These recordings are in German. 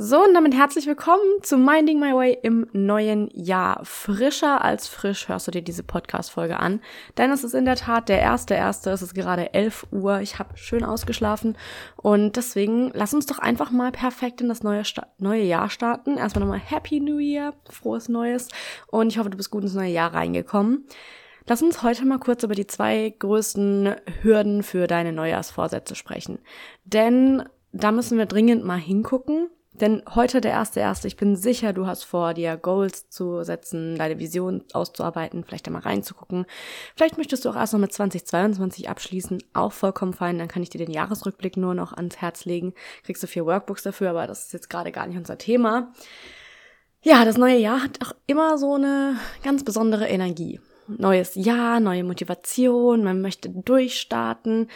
So, und damit herzlich willkommen zu Minding My Way im neuen Jahr. Frischer als frisch hörst du dir diese Podcast-Folge an, denn es ist in der Tat der erste erste. Es ist gerade 11 Uhr. Ich habe schön ausgeschlafen und deswegen lass uns doch einfach mal perfekt in das neue, Sta neue Jahr starten. Erstmal nochmal Happy New Year, frohes Neues und ich hoffe, du bist gut ins neue Jahr reingekommen. Lass uns heute mal kurz über die zwei größten Hürden für deine Neujahrsvorsätze sprechen. Denn da müssen wir dringend mal hingucken denn heute der erste erste. Ich bin sicher, du hast vor, dir Goals zu setzen, deine Vision auszuarbeiten, vielleicht einmal reinzugucken. Vielleicht möchtest du auch erst noch mit 2022 abschließen. Auch vollkommen fein. Dann kann ich dir den Jahresrückblick nur noch ans Herz legen. Kriegst du vier Workbooks dafür, aber das ist jetzt gerade gar nicht unser Thema. Ja, das neue Jahr hat auch immer so eine ganz besondere Energie. Neues Jahr, neue Motivation, man möchte durchstarten.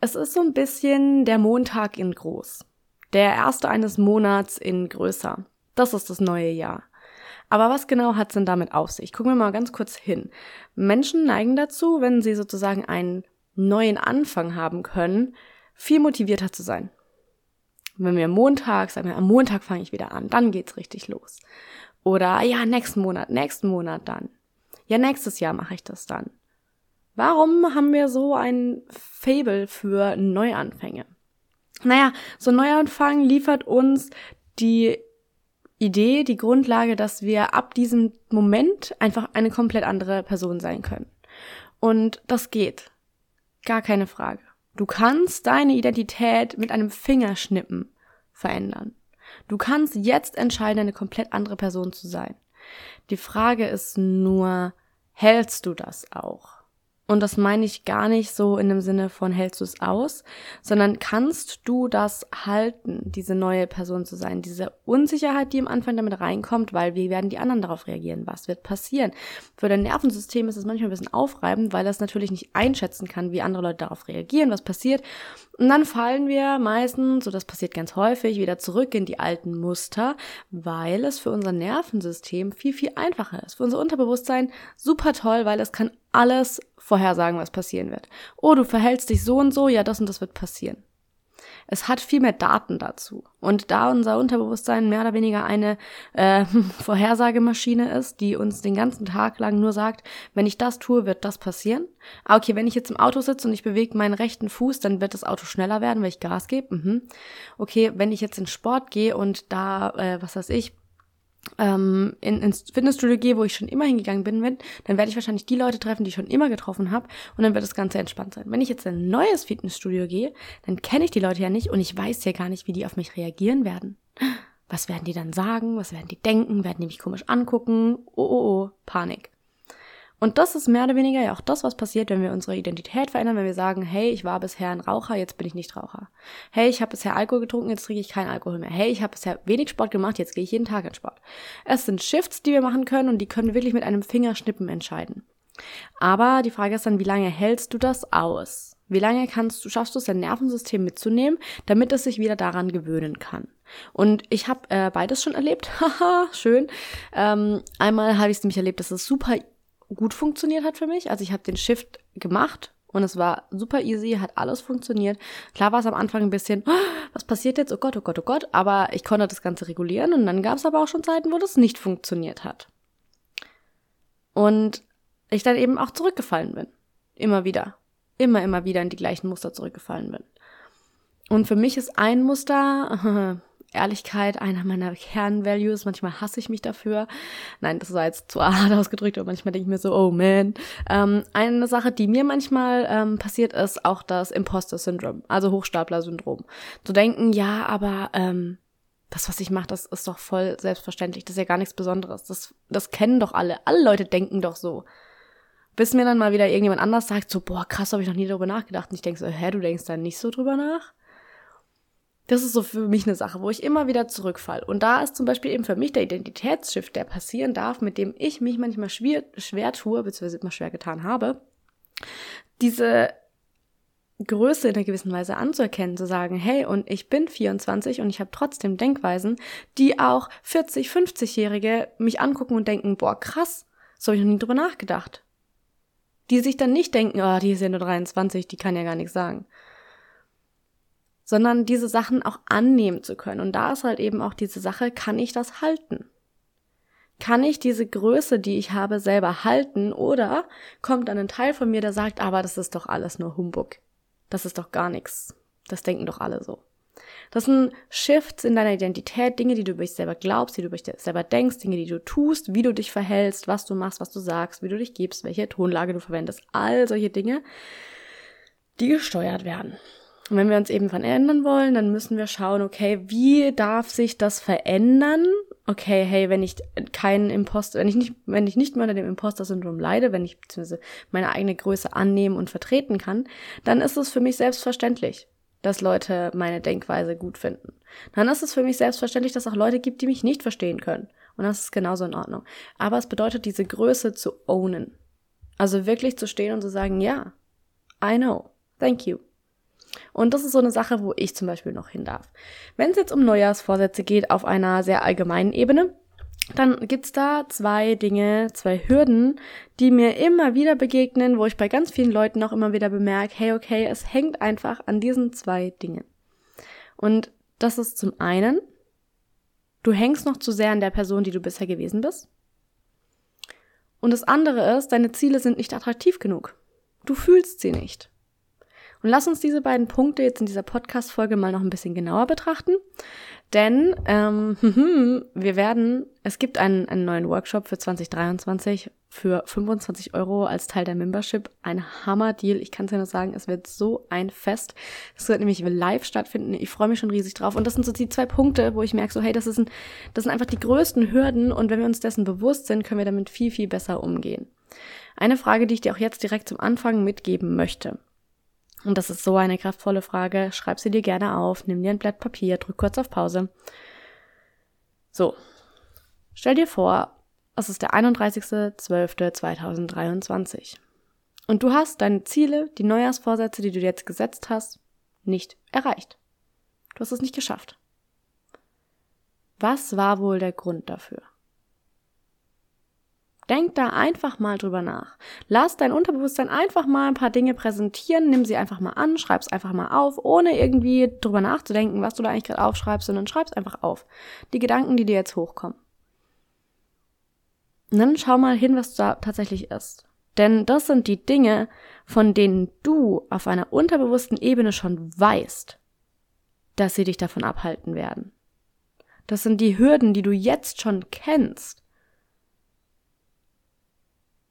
Es ist so ein bisschen der Montag in groß. Der erste eines Monats in größer. Das ist das neue Jahr. Aber was genau hat's denn damit auf sich? Gucken wir mal ganz kurz hin. Menschen neigen dazu, wenn sie sozusagen einen neuen Anfang haben können, viel motivierter zu sein. Wenn wir Montag, sagen wir, am Montag fange ich wieder an, dann geht's richtig los. Oder ja, nächsten Monat, nächsten Monat dann. Ja, nächstes Jahr mache ich das dann. Warum haben wir so ein Fable für Neuanfänge? Naja, so ein Neuanfang liefert uns die Idee, die Grundlage, dass wir ab diesem Moment einfach eine komplett andere Person sein können. Und das geht. Gar keine Frage. Du kannst deine Identität mit einem Fingerschnippen verändern. Du kannst jetzt entscheiden, eine komplett andere Person zu sein. Die Frage ist nur, hältst du das auch? Und das meine ich gar nicht so in dem Sinne von hältst du es aus, sondern kannst du das halten, diese neue Person zu sein, diese Unsicherheit, die am Anfang damit reinkommt, weil wie werden die anderen darauf reagieren? Was wird passieren? Für dein Nervensystem ist es manchmal ein bisschen aufreibend, weil das natürlich nicht einschätzen kann, wie andere Leute darauf reagieren, was passiert. Und dann fallen wir meistens, so das passiert ganz häufig, wieder zurück in die alten Muster, weil es für unser Nervensystem viel, viel einfacher ist. Für unser Unterbewusstsein super toll, weil es kann alles vorhersagen, was passieren wird. Oh, du verhältst dich so und so, ja, das und das wird passieren. Es hat viel mehr Daten dazu. Und da unser Unterbewusstsein mehr oder weniger eine äh, Vorhersagemaschine ist, die uns den ganzen Tag lang nur sagt, wenn ich das tue, wird das passieren. Ah, okay, wenn ich jetzt im Auto sitze und ich bewege meinen rechten Fuß, dann wird das Auto schneller werden, weil ich Gas gebe. Mhm. Okay, wenn ich jetzt in Sport gehe und da, äh, was weiß ich, ähm, in, ins Fitnessstudio gehe, wo ich schon immer hingegangen bin, bin, dann werde ich wahrscheinlich die Leute treffen, die ich schon immer getroffen habe und dann wird das Ganze entspannt sein. Wenn ich jetzt in ein neues Fitnessstudio gehe, dann kenne ich die Leute ja nicht und ich weiß ja gar nicht, wie die auf mich reagieren werden. Was werden die dann sagen? Was werden die denken? Werden die mich komisch angucken? Oh, oh, oh, Panik. Und das ist mehr oder weniger ja auch das, was passiert, wenn wir unsere Identität verändern, wenn wir sagen, hey, ich war bisher ein Raucher, jetzt bin ich nicht Raucher. Hey, ich habe bisher Alkohol getrunken, jetzt trinke ich keinen Alkohol mehr. Hey, ich habe bisher wenig Sport gemacht, jetzt gehe ich jeden Tag in Sport. Es sind Shifts, die wir machen können und die können wir wirklich mit einem Fingerschnippen entscheiden. Aber die Frage ist dann, wie lange hältst du das aus? Wie lange kannst du, schaffst du es, dein Nervensystem mitzunehmen, damit es sich wieder daran gewöhnen kann? Und ich habe äh, beides schon erlebt. Haha, schön. Ähm, einmal habe ich es nämlich erlebt, dass es super gut funktioniert hat für mich. Also ich habe den Shift gemacht und es war super easy, hat alles funktioniert. Klar war es am Anfang ein bisschen, oh, was passiert jetzt? Oh Gott, oh Gott, oh Gott. Aber ich konnte das Ganze regulieren und dann gab es aber auch schon Zeiten, wo das nicht funktioniert hat. Und ich dann eben auch zurückgefallen bin. Immer wieder. Immer, immer wieder in die gleichen Muster zurückgefallen bin. Und für mich ist ein Muster Ehrlichkeit einer meiner Kernvalues. Manchmal hasse ich mich dafür. Nein, das war jetzt zu hart ausgedrückt, aber manchmal denke ich mir so, oh man. Ähm, eine Sache, die mir manchmal ähm, passiert, ist auch das Imposter-Syndrom, also Hochstapler-Syndrom. Zu denken, ja, aber ähm, das, was ich mache, das ist doch voll selbstverständlich. Das ist ja gar nichts Besonderes. Das, das kennen doch alle. Alle Leute denken doch so. Bis mir dann mal wieder irgendjemand anders sagt, so, boah, krass, habe ich noch nie darüber nachgedacht. Und ich denke so, hä, du denkst da nicht so drüber nach? Das ist so für mich eine Sache, wo ich immer wieder zurückfall. Und da ist zum Beispiel eben für mich der Identitätsschiff, der passieren darf, mit dem ich mich manchmal schwer, schwer tue, beziehungsweise immer schwer getan habe, diese Größe in einer gewissen Weise anzuerkennen, zu sagen, hey, und ich bin 24 und ich habe trotzdem Denkweisen, die auch 40, 50-Jährige mich angucken und denken, boah, krass, so habe ich noch nie drüber nachgedacht. Die sich dann nicht denken, oh, die ist ja nur 23, die kann ja gar nichts sagen sondern diese Sachen auch annehmen zu können. Und da ist halt eben auch diese Sache, kann ich das halten? Kann ich diese Größe, die ich habe, selber halten? Oder kommt dann ein Teil von mir, der sagt, aber das ist doch alles nur Humbug. Das ist doch gar nichts. Das denken doch alle so. Das sind Shifts in deiner Identität, Dinge, die du über dich selber glaubst, die du über dich selber denkst, Dinge, die du tust, wie du dich verhältst, was du machst, was du sagst, wie du dich gibst, welche Tonlage du verwendest, all solche Dinge, die gesteuert werden. Und wenn wir uns eben verändern wollen, dann müssen wir schauen, okay, wie darf sich das verändern? Okay, hey, wenn ich keinen Imposter, wenn ich nicht, wenn ich nicht mehr unter dem Imposter-Syndrom leide, wenn ich beziehungsweise meine eigene Größe annehmen und vertreten kann, dann ist es für mich selbstverständlich, dass Leute meine Denkweise gut finden. Dann ist es für mich selbstverständlich, dass es auch Leute gibt, die mich nicht verstehen können. Und das ist genauso in Ordnung. Aber es bedeutet, diese Größe zu ownen. Also wirklich zu stehen und zu sagen, ja, I know, thank you. Und das ist so eine Sache, wo ich zum Beispiel noch hin darf. Wenn es jetzt um Neujahrsvorsätze geht auf einer sehr allgemeinen Ebene, dann gibt's da zwei Dinge, zwei Hürden, die mir immer wieder begegnen, wo ich bei ganz vielen Leuten auch immer wieder bemerke, hey, okay, es hängt einfach an diesen zwei Dingen. Und das ist zum einen, du hängst noch zu sehr an der Person, die du bisher gewesen bist. Und das andere ist, deine Ziele sind nicht attraktiv genug. Du fühlst sie nicht. Und lass uns diese beiden Punkte jetzt in dieser Podcast-Folge mal noch ein bisschen genauer betrachten. Denn ähm, wir werden, es gibt einen, einen neuen Workshop für 2023 für 25 Euro als Teil der Membership. Ein Hammer-Deal. Ich kann es ja nur sagen, es wird so ein Fest. Es wird nämlich live stattfinden. Ich freue mich schon riesig drauf. Und das sind so die zwei Punkte, wo ich merke, so hey, das, ist ein, das sind einfach die größten Hürden. Und wenn wir uns dessen bewusst sind, können wir damit viel, viel besser umgehen. Eine Frage, die ich dir auch jetzt direkt zum Anfang mitgeben möchte. Und das ist so eine kraftvolle Frage. Schreib sie dir gerne auf, nimm dir ein Blatt Papier, drück kurz auf Pause. So. Stell dir vor, es ist der 31.12.2023. Und du hast deine Ziele, die Neujahrsvorsätze, die du jetzt gesetzt hast, nicht erreicht. Du hast es nicht geschafft. Was war wohl der Grund dafür? Denk da einfach mal drüber nach. Lass dein Unterbewusstsein einfach mal ein paar Dinge präsentieren, nimm sie einfach mal an, schreib's einfach mal auf, ohne irgendwie drüber nachzudenken, was du da eigentlich gerade aufschreibst, sondern schreib's einfach auf. Die Gedanken, die dir jetzt hochkommen. Und dann schau mal hin, was da tatsächlich ist. Denn das sind die Dinge, von denen du auf einer unterbewussten Ebene schon weißt, dass sie dich davon abhalten werden. Das sind die Hürden, die du jetzt schon kennst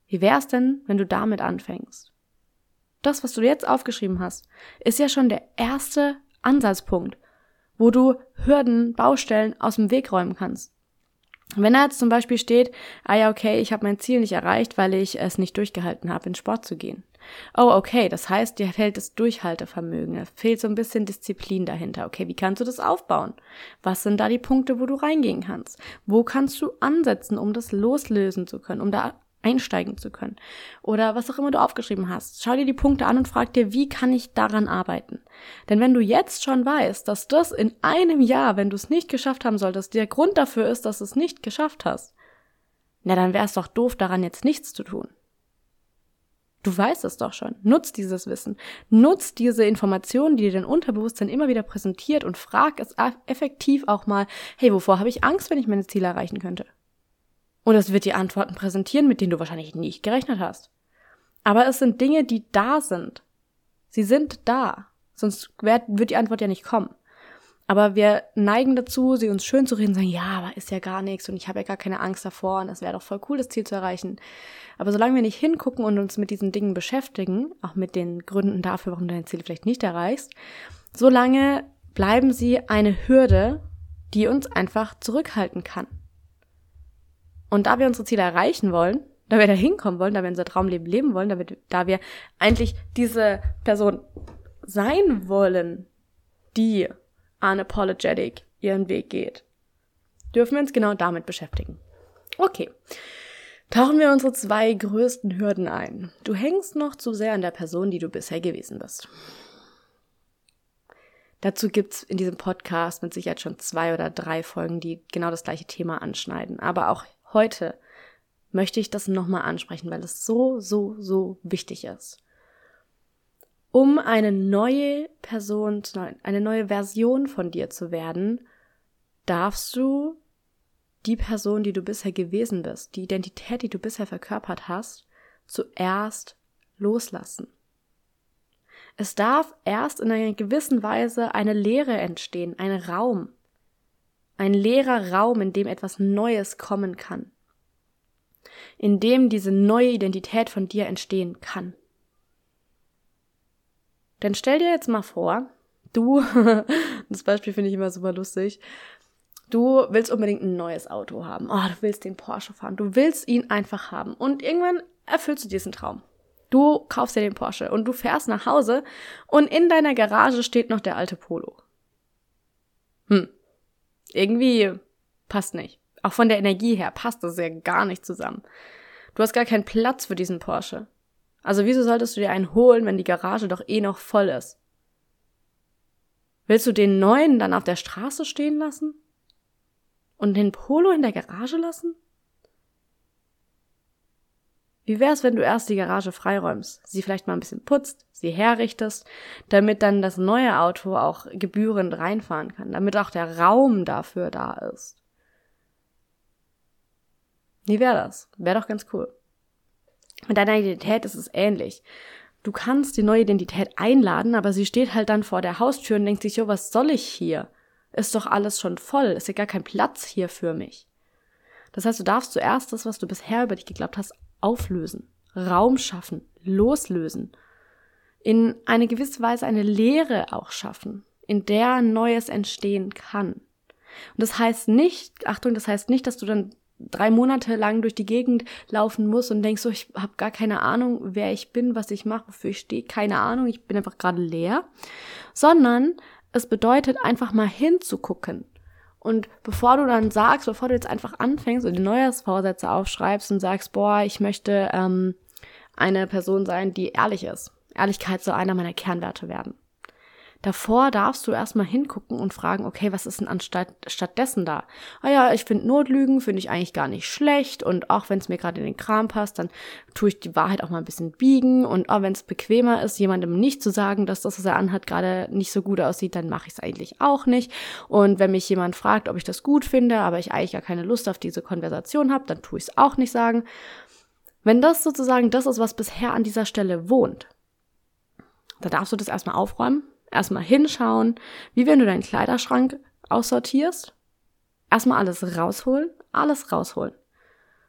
wie wär's denn, wenn du damit anfängst? Das, was du jetzt aufgeschrieben hast, ist ja schon der erste Ansatzpunkt, wo du Hürden, Baustellen aus dem Weg räumen kannst. Wenn da jetzt zum Beispiel steht, ah ja, okay, ich habe mein Ziel nicht erreicht, weil ich es nicht durchgehalten habe, in Sport zu gehen. Oh, okay, das heißt, dir fehlt das Durchhaltevermögen, es fehlt so ein bisschen Disziplin dahinter. Okay, wie kannst du das aufbauen? Was sind da die Punkte, wo du reingehen kannst? Wo kannst du ansetzen, um das loslösen zu können, um da einsteigen zu können. Oder was auch immer du aufgeschrieben hast. Schau dir die Punkte an und frag dir, wie kann ich daran arbeiten? Denn wenn du jetzt schon weißt, dass das in einem Jahr, wenn du es nicht geschafft haben solltest, der Grund dafür ist, dass du es nicht geschafft hast, na dann wäre es doch doof, daran jetzt nichts zu tun. Du weißt es doch schon. Nutz dieses Wissen. Nutz diese Informationen, die dir dein Unterbewusstsein immer wieder präsentiert und frag es effektiv auch mal, hey, wovor habe ich Angst, wenn ich meine Ziele erreichen könnte? Und es wird dir Antworten präsentieren, mit denen du wahrscheinlich nicht gerechnet hast. Aber es sind Dinge, die da sind. Sie sind da. Sonst wird die Antwort ja nicht kommen. Aber wir neigen dazu, sie uns schön zu reden, sagen, ja, aber ist ja gar nichts und ich habe ja gar keine Angst davor und das wäre doch voll cool, das Ziel zu erreichen. Aber solange wir nicht hingucken und uns mit diesen Dingen beschäftigen, auch mit den Gründen dafür, warum du dein Ziel vielleicht nicht erreichst, solange bleiben sie eine Hürde, die uns einfach zurückhalten kann. Und da wir unsere Ziele erreichen wollen, da wir da hinkommen wollen, da wir unser Traumleben leben wollen, da wir, da wir eigentlich diese Person sein wollen, die unapologetic ihren Weg geht, dürfen wir uns genau damit beschäftigen. Okay. Tauchen wir unsere zwei größten Hürden ein. Du hängst noch zu sehr an der Person, die du bisher gewesen bist. Dazu gibt's in diesem Podcast mit Sicherheit schon zwei oder drei Folgen, die genau das gleiche Thema anschneiden. Aber auch heute möchte ich das nochmal ansprechen, weil es so, so, so wichtig ist. Um eine neue Person, eine neue Version von dir zu werden, darfst du die Person, die du bisher gewesen bist, die Identität, die du bisher verkörpert hast, zuerst loslassen. Es darf erst in einer gewissen Weise eine Leere entstehen, ein Raum, ein leerer Raum, in dem etwas Neues kommen kann, in dem diese neue Identität von dir entstehen kann. Denn stell dir jetzt mal vor, du, das Beispiel finde ich immer super lustig, du willst unbedingt ein neues Auto haben. Oh, du willst den Porsche fahren. Du willst ihn einfach haben. Und irgendwann erfüllst du diesen Traum. Du kaufst dir den Porsche und du fährst nach Hause und in deiner Garage steht noch der alte Polo. Hm. Irgendwie passt nicht. Auch von der Energie her passt das ja gar nicht zusammen. Du hast gar keinen Platz für diesen Porsche. Also wieso solltest du dir einen holen, wenn die Garage doch eh noch voll ist? Willst du den neuen dann auf der Straße stehen lassen? Und den Polo in der Garage lassen? Wie wär's, wenn du erst die Garage freiräumst, sie vielleicht mal ein bisschen putzt, sie herrichtest, damit dann das neue Auto auch gebührend reinfahren kann, damit auch der Raum dafür da ist? Wie wäre das? Wäre doch ganz cool. Mit deiner Identität ist es ähnlich. Du kannst die neue Identität einladen, aber sie steht halt dann vor der Haustür und denkt sich, jo, was soll ich hier? Ist doch alles schon voll, ist ja gar kein Platz hier für mich. Das heißt, du darfst zuerst das, was du bisher über dich geglaubt hast, auflösen, Raum schaffen, loslösen, in eine gewisse Weise eine Lehre auch schaffen, in der Neues entstehen kann. Und das heißt nicht, Achtung, das heißt nicht, dass du dann drei Monate lang durch die Gegend laufen musst und denkst so, ich habe gar keine Ahnung, wer ich bin, was ich mache, wofür ich stehe, keine Ahnung, ich bin einfach gerade leer, sondern es bedeutet einfach mal hinzugucken. Und bevor du dann sagst, bevor du jetzt einfach anfängst und die Neujahrsvorsätze aufschreibst und sagst, boah, ich möchte ähm, eine Person sein, die ehrlich ist. Ehrlichkeit soll einer meiner Kernwerte werden. Davor darfst du erstmal hingucken und fragen, okay, was ist denn anstatt stattdessen da? Ah ja, ich finde Notlügen, finde ich eigentlich gar nicht schlecht und auch wenn es mir gerade in den Kram passt, dann tue ich die Wahrheit auch mal ein bisschen biegen und auch wenn es bequemer ist, jemandem nicht zu sagen, dass das, was er anhat, gerade nicht so gut aussieht, dann mache ich es eigentlich auch nicht. Und wenn mich jemand fragt, ob ich das gut finde, aber ich eigentlich gar keine Lust auf diese Konversation habe, dann tue ich es auch nicht sagen. Wenn das sozusagen das ist, was bisher an dieser Stelle wohnt, da darfst du das erstmal aufräumen, Erstmal hinschauen, wie wenn du deinen Kleiderschrank aussortierst. Erstmal alles rausholen, alles rausholen.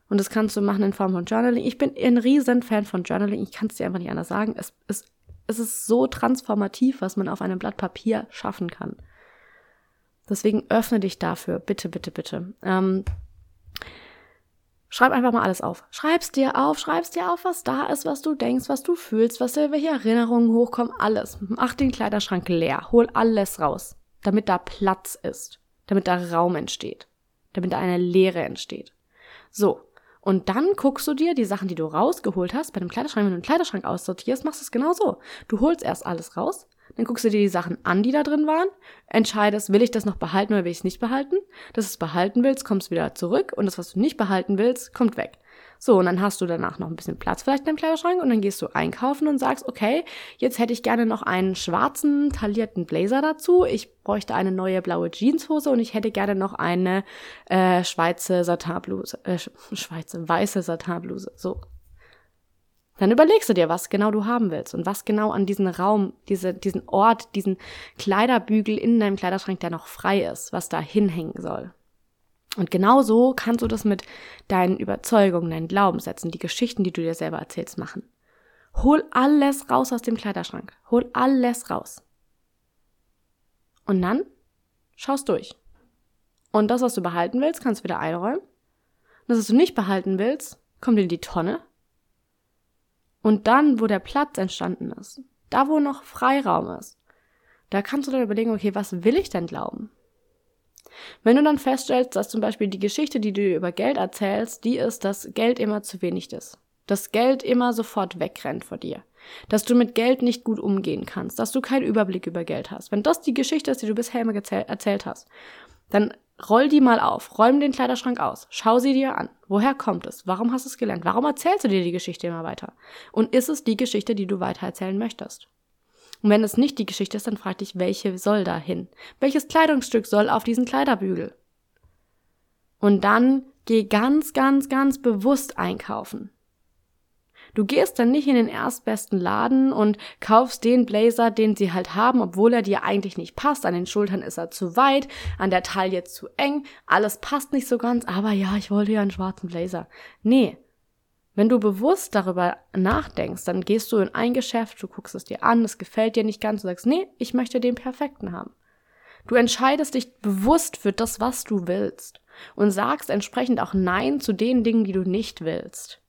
Und das kannst du machen in Form von Journaling. Ich bin ein riesen Fan von Journaling. Ich kann es dir einfach nicht anders sagen. Es, es, es ist so transformativ, was man auf einem Blatt Papier schaffen kann. Deswegen öffne dich dafür. Bitte, bitte, bitte. Ähm, Schreib einfach mal alles auf. Schreib's dir auf, schreib's dir auf, was da ist, was du denkst, was du fühlst, was dir welche Erinnerungen hochkommen, alles. Mach den Kleiderschrank leer, hol alles raus, damit da Platz ist, damit da Raum entsteht, damit da eine Leere entsteht. So. Und dann guckst du dir die Sachen, die du rausgeholt hast, bei dem Kleiderschrank, wenn du einen Kleiderschrank aussortierst, machst du es genau so. Du holst erst alles raus, dann guckst du dir die Sachen an, die da drin waren, entscheidest, will ich das noch behalten oder will ich es nicht behalten. Das, was du behalten willst, kommst wieder zurück und das, was du nicht behalten willst, kommt weg. So, und dann hast du danach noch ein bisschen Platz vielleicht in deinem Kleiderschrank und dann gehst du einkaufen und sagst, okay, jetzt hätte ich gerne noch einen schwarzen, taillierten Blazer dazu. Ich bräuchte eine neue blaue Jeanshose und ich hätte gerne noch eine äh, Schweizer Satinbluse, äh, Schweizer weiße Satinbluse. So, Dann überlegst du dir, was genau du haben willst und was genau an diesen Raum, diese, diesen Ort, diesen Kleiderbügel in deinem Kleiderschrank, der noch frei ist, was da hinhängen soll. Und genau so kannst du das mit deinen Überzeugungen, deinen Glaubenssätzen, die Geschichten, die du dir selber erzählst, machen. Hol alles raus aus dem Kleiderschrank. Hol alles raus. Und dann schaust durch. Und das, was du behalten willst, kannst du wieder einräumen. Das, was du nicht behalten willst, kommt in die Tonne. Und dann, wo der Platz entstanden ist, da wo noch Freiraum ist, da kannst du dann überlegen, okay, was will ich denn glauben? Wenn du dann feststellst, dass zum Beispiel die Geschichte, die du dir über Geld erzählst, die ist, dass Geld immer zu wenig ist. Dass Geld immer sofort wegrennt vor dir. Dass du mit Geld nicht gut umgehen kannst. Dass du keinen Überblick über Geld hast. Wenn das die Geschichte ist, die du bisher immer erzählt hast, dann roll die mal auf. Räum den Kleiderschrank aus. Schau sie dir an. Woher kommt es? Warum hast du es gelernt? Warum erzählst du dir die Geschichte immer weiter? Und ist es die Geschichte, die du weiter erzählen möchtest? Und wenn es nicht die Geschichte ist, dann frag dich, welche soll da hin? Welches Kleidungsstück soll auf diesen Kleiderbügel? Und dann geh ganz, ganz, ganz bewusst einkaufen. Du gehst dann nicht in den erstbesten Laden und kaufst den Blazer, den sie halt haben, obwohl er dir eigentlich nicht passt. An den Schultern ist er zu weit, an der Taille zu eng, alles passt nicht so ganz, aber ja, ich wollte ja einen schwarzen Blazer. Nee, wenn du bewusst darüber nachdenkst, dann gehst du in ein Geschäft, du guckst es dir an, es gefällt dir nicht ganz, du sagst, nee, ich möchte den perfekten haben. Du entscheidest dich bewusst für das, was du willst und sagst entsprechend auch Nein zu den Dingen, die du nicht willst.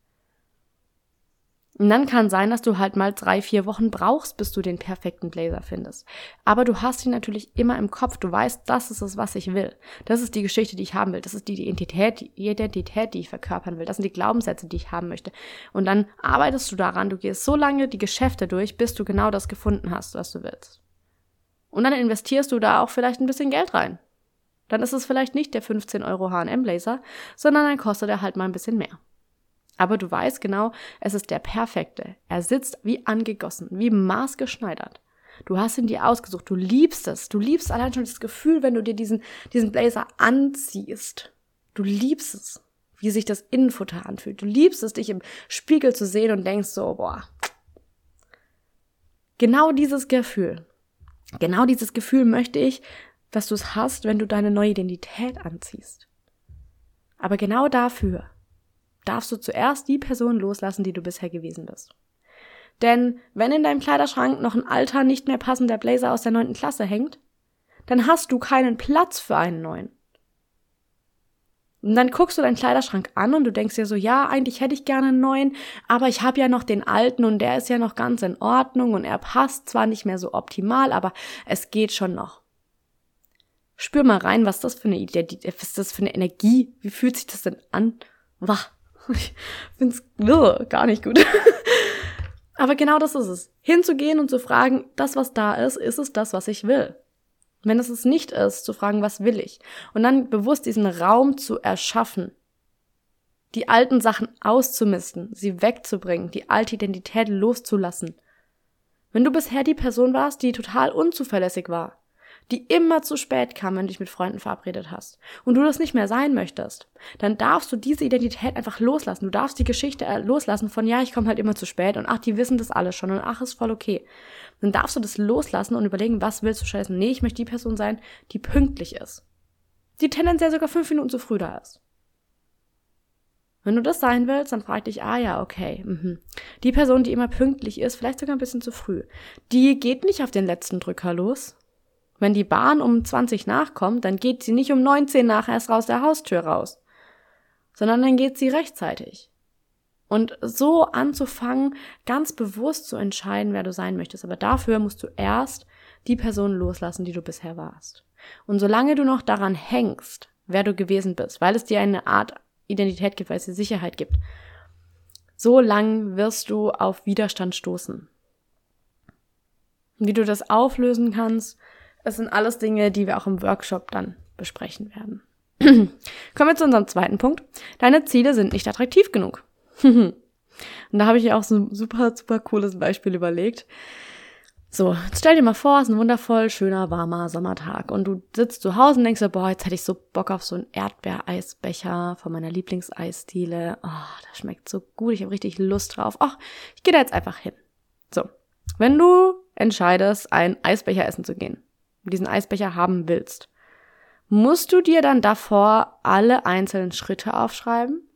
Und dann kann sein, dass du halt mal drei, vier Wochen brauchst, bis du den perfekten Blazer findest. Aber du hast ihn natürlich immer im Kopf. Du weißt, das ist es, was ich will. Das ist die Geschichte, die ich haben will. Das ist die Identität, die Identität, die ich verkörpern will. Das sind die Glaubenssätze, die ich haben möchte. Und dann arbeitest du daran. Du gehst so lange die Geschäfte durch, bis du genau das gefunden hast, was du willst. Und dann investierst du da auch vielleicht ein bisschen Geld rein. Dann ist es vielleicht nicht der 15 Euro H&M Blazer, sondern dann kostet er halt mal ein bisschen mehr. Aber du weißt genau, es ist der perfekte. Er sitzt wie angegossen, wie maßgeschneidert. Du hast ihn dir ausgesucht, du liebst es. Du liebst allein schon das Gefühl, wenn du dir diesen, diesen Blazer anziehst. Du liebst es, wie sich das Innenfutter anfühlt. Du liebst es, dich im Spiegel zu sehen und denkst so, boah. Genau dieses Gefühl. Genau dieses Gefühl möchte ich, dass du es hast, wenn du deine neue Identität anziehst. Aber genau dafür darfst du zuerst die Person loslassen, die du bisher gewesen bist. Denn wenn in deinem Kleiderschrank noch ein alter, nicht mehr passender Blazer aus der neunten Klasse hängt, dann hast du keinen Platz für einen neuen. Und dann guckst du deinen Kleiderschrank an und du denkst dir so, ja, eigentlich hätte ich gerne einen neuen, aber ich habe ja noch den alten und der ist ja noch ganz in Ordnung und er passt zwar nicht mehr so optimal, aber es geht schon noch. Spür mal rein, was das für eine Identität, was das für eine Energie, wie fühlt sich das denn an? Wach. Ich finde es gar nicht gut. Aber genau das ist es. Hinzugehen und zu fragen, das, was da ist, ist es das, was ich will? Wenn es es nicht ist, zu fragen, was will ich? Und dann bewusst diesen Raum zu erschaffen, die alten Sachen auszumisten, sie wegzubringen, die alte Identität loszulassen. Wenn du bisher die Person warst, die total unzuverlässig war, die immer zu spät kam, wenn du dich mit Freunden verabredet hast und du das nicht mehr sein möchtest, dann darfst du diese Identität einfach loslassen. Du darfst die Geschichte äh, loslassen von ja, ich komme halt immer zu spät und ach, die wissen das alles schon und ach, ist voll okay. Dann darfst du das loslassen und überlegen, was willst du scheißen? Nee, ich möchte die Person sein, die pünktlich ist. Die tendenziell sogar fünf Minuten zu früh da ist. Wenn du das sein willst, dann frag dich, ah ja, okay. Mhm. Die Person, die immer pünktlich ist, vielleicht sogar ein bisschen zu früh, die geht nicht auf den letzten Drücker los, wenn die Bahn um 20 nachkommt, dann geht sie nicht um 19 nach erst raus der Haustür raus, sondern dann geht sie rechtzeitig. Und so anzufangen, ganz bewusst zu entscheiden, wer du sein möchtest. Aber dafür musst du erst die Person loslassen, die du bisher warst. Und solange du noch daran hängst, wer du gewesen bist, weil es dir eine Art Identität gibt, weil es dir Sicherheit gibt, so lang wirst du auf Widerstand stoßen. Wie du das auflösen kannst, es sind alles Dinge, die wir auch im Workshop dann besprechen werden. Kommen wir zu unserem zweiten Punkt. Deine Ziele sind nicht attraktiv genug. Und da habe ich ja auch so ein super, super cooles Beispiel überlegt. So, stell dir mal vor, es ist ein wundervoll schöner, warmer Sommertag und du sitzt zu Hause und denkst dir, boah, jetzt hätte ich so Bock auf so einen Erdbeereisbecher von meiner Lieblingseisdiele. Oh, das schmeckt so gut, ich habe richtig Lust drauf. Ach, ich gehe da jetzt einfach hin. So, wenn du entscheidest, einen Eisbecher essen zu gehen, diesen Eisbecher haben willst, musst du dir dann davor alle einzelnen Schritte aufschreiben?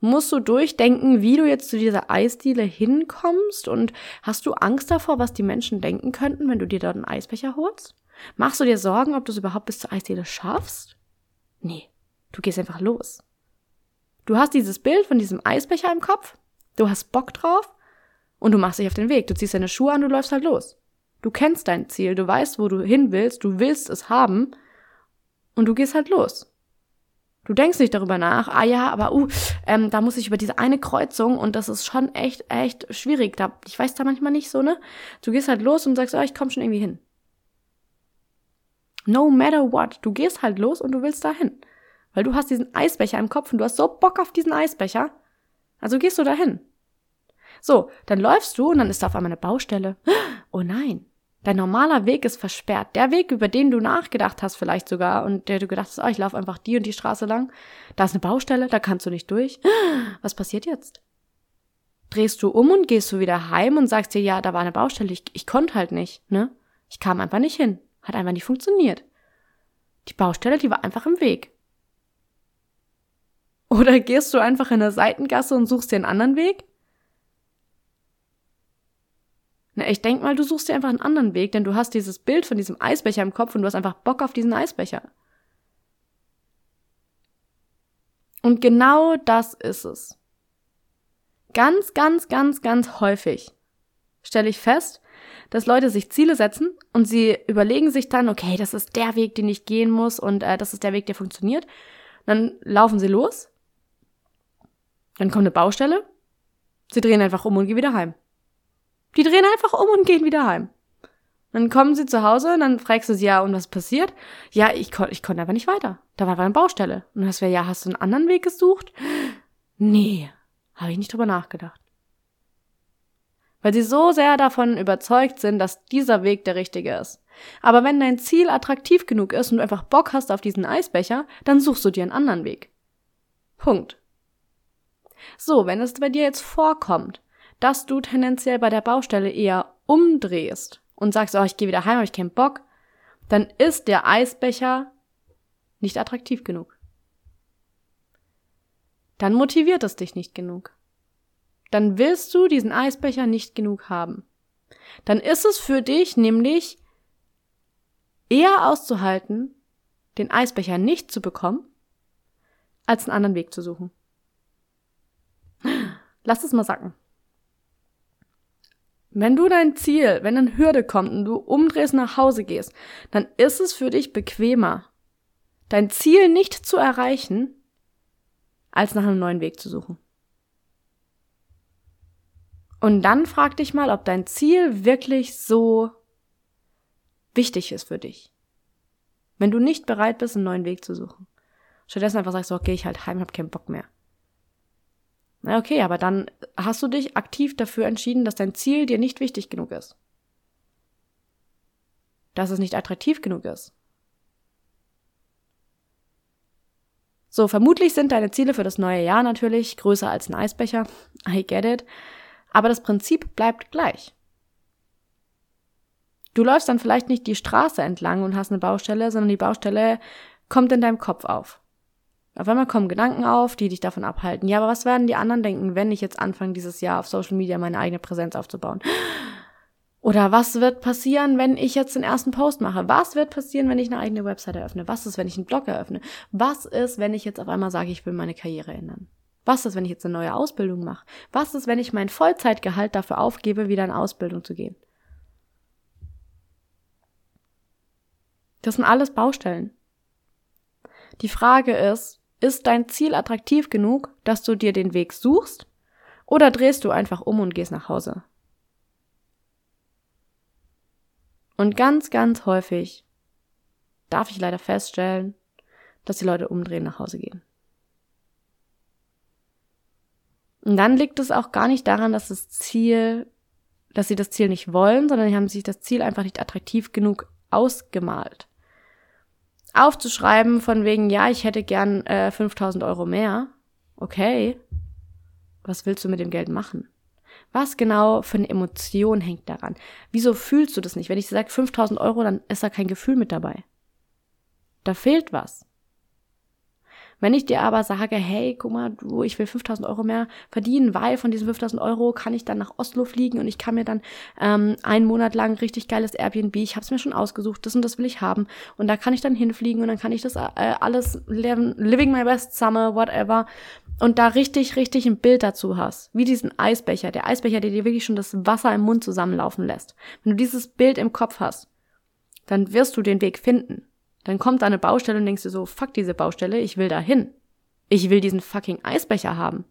musst du durchdenken, wie du jetzt zu dieser Eisdiele hinkommst und hast du Angst davor, was die Menschen denken könnten, wenn du dir dort einen Eisbecher holst? Machst du dir Sorgen, ob du es überhaupt bis zur Eisdiele schaffst? Nee, du gehst einfach los. Du hast dieses Bild von diesem Eisbecher im Kopf, du hast Bock drauf und du machst dich auf den Weg. Du ziehst deine Schuhe an, du läufst halt los. Du kennst dein Ziel, du weißt, wo du hin willst, du willst es haben und du gehst halt los. Du denkst nicht darüber nach, ah ja, aber uh, ähm, da muss ich über diese eine Kreuzung und das ist schon echt, echt schwierig. Da, ich weiß da manchmal nicht so, ne? Du gehst halt los und sagst, oh, ich komm schon irgendwie hin. No matter what, du gehst halt los und du willst dahin. Weil du hast diesen Eisbecher im Kopf und du hast so Bock auf diesen Eisbecher. Also gehst du dahin. So, dann läufst du und dann ist da auf einmal eine Baustelle. Oh nein, Dein normaler Weg ist versperrt. Der Weg, über den du nachgedacht hast vielleicht sogar und der du gedacht hast, oh, ich laufe einfach die und die Straße lang. Da ist eine Baustelle, da kannst du nicht durch. Was passiert jetzt? Drehst du um und gehst du wieder heim und sagst dir, ja, da war eine Baustelle, ich, ich konnte halt nicht, ne? Ich kam einfach nicht hin. Hat einfach nicht funktioniert. Die Baustelle, die war einfach im Weg. Oder gehst du einfach in eine Seitengasse und suchst dir einen anderen Weg? Na, ich denk mal, du suchst dir einfach einen anderen Weg, denn du hast dieses Bild von diesem Eisbecher im Kopf und du hast einfach Bock auf diesen Eisbecher. Und genau das ist es. Ganz, ganz, ganz, ganz häufig stelle ich fest, dass Leute sich Ziele setzen und sie überlegen sich dann, okay, das ist der Weg, den ich gehen muss und äh, das ist der Weg, der funktioniert. Dann laufen sie los, dann kommt eine Baustelle, sie drehen einfach um und gehen wieder heim. Die drehen einfach um und gehen wieder heim. Dann kommen sie zu Hause und dann fragst du sie, ja, und was passiert? Ja, ich, kon ich konnte aber nicht weiter. Da war aber eine Baustelle. Und dann hast du, ja, hast du einen anderen Weg gesucht? Nee, habe ich nicht drüber nachgedacht. Weil sie so sehr davon überzeugt sind, dass dieser Weg der richtige ist. Aber wenn dein Ziel attraktiv genug ist und du einfach Bock hast auf diesen Eisbecher, dann suchst du dir einen anderen Weg. Punkt. So, wenn es bei dir jetzt vorkommt, dass du tendenziell bei der Baustelle eher umdrehst und sagst, oh, ich gehe wieder heim, hab ich keinen Bock, dann ist der Eisbecher nicht attraktiv genug. Dann motiviert es dich nicht genug. Dann willst du diesen Eisbecher nicht genug haben. Dann ist es für dich nämlich eher auszuhalten, den Eisbecher nicht zu bekommen, als einen anderen Weg zu suchen. Lass es mal sacken. Wenn du dein Ziel, wenn eine Hürde kommt und du umdrehst nach Hause gehst, dann ist es für dich bequemer, dein Ziel nicht zu erreichen, als nach einem neuen Weg zu suchen. Und dann frag dich mal, ob dein Ziel wirklich so wichtig ist für dich. Wenn du nicht bereit bist, einen neuen Weg zu suchen. Stattdessen einfach sagst, okay, ich halt heim, hab keinen Bock mehr. Na okay, aber dann hast du dich aktiv dafür entschieden, dass dein Ziel dir nicht wichtig genug ist. Dass es nicht attraktiv genug ist. So, vermutlich sind deine Ziele für das neue Jahr natürlich größer als ein Eisbecher. I get it. Aber das Prinzip bleibt gleich. Du läufst dann vielleicht nicht die Straße entlang und hast eine Baustelle, sondern die Baustelle kommt in deinem Kopf auf. Auf einmal kommen Gedanken auf, die dich davon abhalten. Ja, aber was werden die anderen denken, wenn ich jetzt anfange, dieses Jahr auf Social Media meine eigene Präsenz aufzubauen? Oder was wird passieren, wenn ich jetzt den ersten Post mache? Was wird passieren, wenn ich eine eigene Website eröffne? Was ist, wenn ich einen Blog eröffne? Was ist, wenn ich jetzt auf einmal sage, ich will meine Karriere ändern? Was ist, wenn ich jetzt eine neue Ausbildung mache? Was ist, wenn ich mein Vollzeitgehalt dafür aufgebe, wieder in Ausbildung zu gehen? Das sind alles Baustellen. Die Frage ist, ist dein Ziel attraktiv genug, dass du dir den Weg suchst? Oder drehst du einfach um und gehst nach Hause? Und ganz, ganz häufig darf ich leider feststellen, dass die Leute umdrehen nach Hause gehen. Und dann liegt es auch gar nicht daran, dass das Ziel dass sie das Ziel nicht wollen, sondern die haben sich das Ziel einfach nicht attraktiv genug ausgemalt. Aufzuschreiben von wegen, ja, ich hätte gern äh, 5000 Euro mehr. Okay. Was willst du mit dem Geld machen? Was genau für eine Emotion hängt daran? Wieso fühlst du das nicht? Wenn ich sage 5000 Euro, dann ist da kein Gefühl mit dabei. Da fehlt was. Wenn ich dir aber sage, hey, guck mal, du, ich will 5000 Euro mehr verdienen, weil von diesen 5000 Euro kann ich dann nach Oslo fliegen und ich kann mir dann ähm, einen Monat lang richtig geiles Airbnb, ich habe es mir schon ausgesucht, das und das will ich haben und da kann ich dann hinfliegen und dann kann ich das äh, alles living my best summer, whatever und da richtig, richtig ein Bild dazu hast, wie diesen Eisbecher, der Eisbecher, der dir wirklich schon das Wasser im Mund zusammenlaufen lässt. Wenn du dieses Bild im Kopf hast, dann wirst du den Weg finden. Dann kommt da eine Baustelle und denkst du so, fuck diese Baustelle, ich will da hin. Ich will diesen fucking Eisbecher haben.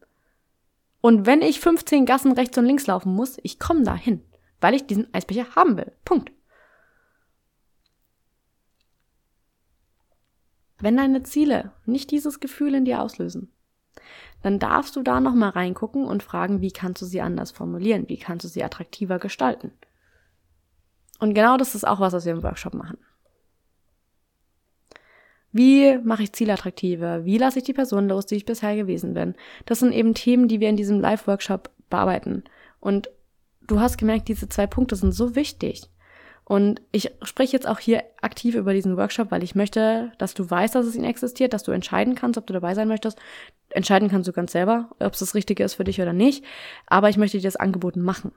Und wenn ich 15 Gassen rechts und links laufen muss, ich komme da hin, weil ich diesen Eisbecher haben will. Punkt. Wenn deine Ziele nicht dieses Gefühl in dir auslösen, dann darfst du da nochmal reingucken und fragen, wie kannst du sie anders formulieren, wie kannst du sie attraktiver gestalten. Und genau das ist auch was, was wir im Workshop machen. Wie mache ich Ziele attraktiver? Wie lasse ich die Person los, die ich bisher gewesen bin? Das sind eben Themen, die wir in diesem Live-Workshop bearbeiten. Und du hast gemerkt, diese zwei Punkte sind so wichtig. Und ich spreche jetzt auch hier aktiv über diesen Workshop, weil ich möchte, dass du weißt, dass es ihn existiert, dass du entscheiden kannst, ob du dabei sein möchtest. Entscheiden kannst du ganz selber, ob es das Richtige ist für dich oder nicht. Aber ich möchte dir das Angebot machen,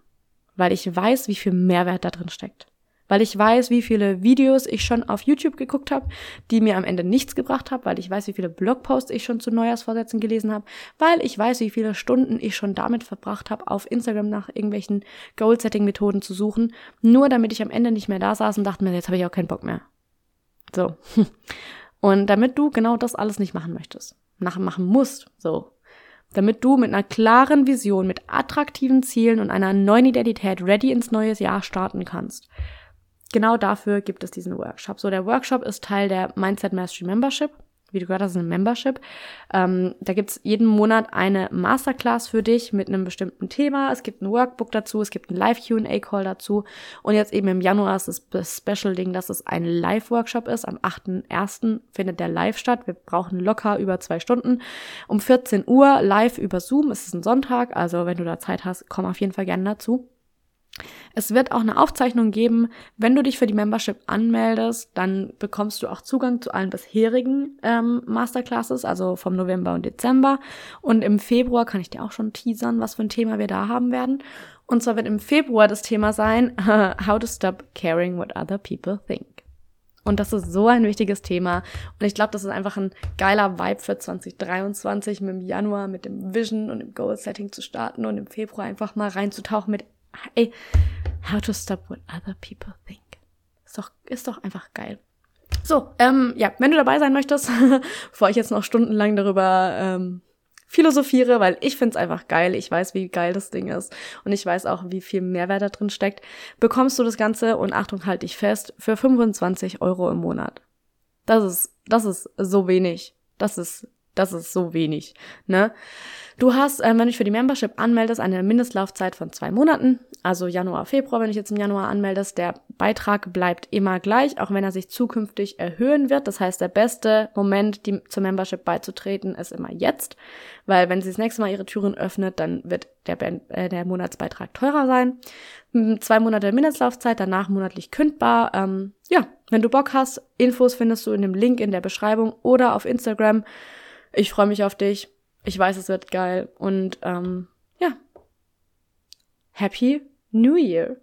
weil ich weiß, wie viel Mehrwert da drin steckt weil ich weiß, wie viele Videos ich schon auf YouTube geguckt habe, die mir am Ende nichts gebracht haben, weil ich weiß, wie viele Blogposts ich schon zu Neujahrsvorsätzen gelesen habe, weil ich weiß, wie viele Stunden ich schon damit verbracht habe, auf Instagram nach irgendwelchen Goal-Setting-Methoden zu suchen, nur damit ich am Ende nicht mehr da saß und dachte mir, jetzt habe ich auch keinen Bock mehr. So. Und damit du genau das alles nicht machen möchtest, machen musst, so, damit du mit einer klaren Vision, mit attraktiven Zielen und einer neuen Identität ready ins neue Jahr starten kannst, genau dafür gibt es diesen Workshop. So, der Workshop ist Teil der Mindset Mastery Membership. Wie du gehört hast, ist eine Membership. Ähm, da gibt's jeden Monat eine Masterclass für dich mit einem bestimmten Thema. Es gibt ein Workbook dazu, es gibt einen Live-QA-Call dazu. Und jetzt eben im Januar ist das Special-Ding, dass es ein Live-Workshop ist. Am 8.1. findet der live statt. Wir brauchen locker über zwei Stunden. Um 14 Uhr live über Zoom. Es ist ein Sonntag, also wenn du da Zeit hast, komm auf jeden Fall gerne dazu. Es wird auch eine Aufzeichnung geben. Wenn du dich für die Membership anmeldest, dann bekommst du auch Zugang zu allen bisherigen ähm, Masterclasses, also vom November und Dezember. Und im Februar kann ich dir auch schon teasern, was für ein Thema wir da haben werden. Und zwar wird im Februar das Thema sein, How to Stop Caring What Other People Think. Und das ist so ein wichtiges Thema. Und ich glaube, das ist einfach ein geiler Vibe für 2023, mit dem Januar mit dem Vision und dem Goal-Setting zu starten und im Februar einfach mal reinzutauchen mit ey, how to stop what other people think. Ist doch, ist doch einfach geil. So, ähm, ja, wenn du dabei sein möchtest, bevor ich jetzt noch stundenlang darüber ähm, philosophiere, weil ich find's einfach geil. Ich weiß, wie geil das Ding ist und ich weiß auch, wie viel Mehrwert da drin steckt. Bekommst du das Ganze und Achtung, halt dich fest, für 25 Euro im Monat. Das ist, das ist so wenig. Das ist, das ist so wenig, ne? Du hast, äh, wenn du dich für die Membership anmeldest, eine Mindestlaufzeit von zwei Monaten, also Januar, Februar, wenn du dich jetzt im Januar anmeldest. Der Beitrag bleibt immer gleich, auch wenn er sich zukünftig erhöhen wird. Das heißt, der beste Moment, die, zur Membership beizutreten, ist immer jetzt, weil wenn sie das nächste Mal ihre Türen öffnet, dann wird der, äh, der Monatsbeitrag teurer sein. Zwei Monate Mindestlaufzeit, danach monatlich kündbar. Ähm, ja, wenn du Bock hast, Infos findest du in dem Link in der Beschreibung oder auf Instagram. Ich freue mich auf dich. Ich weiß, es wird geil. Und ähm, ja, Happy New Year!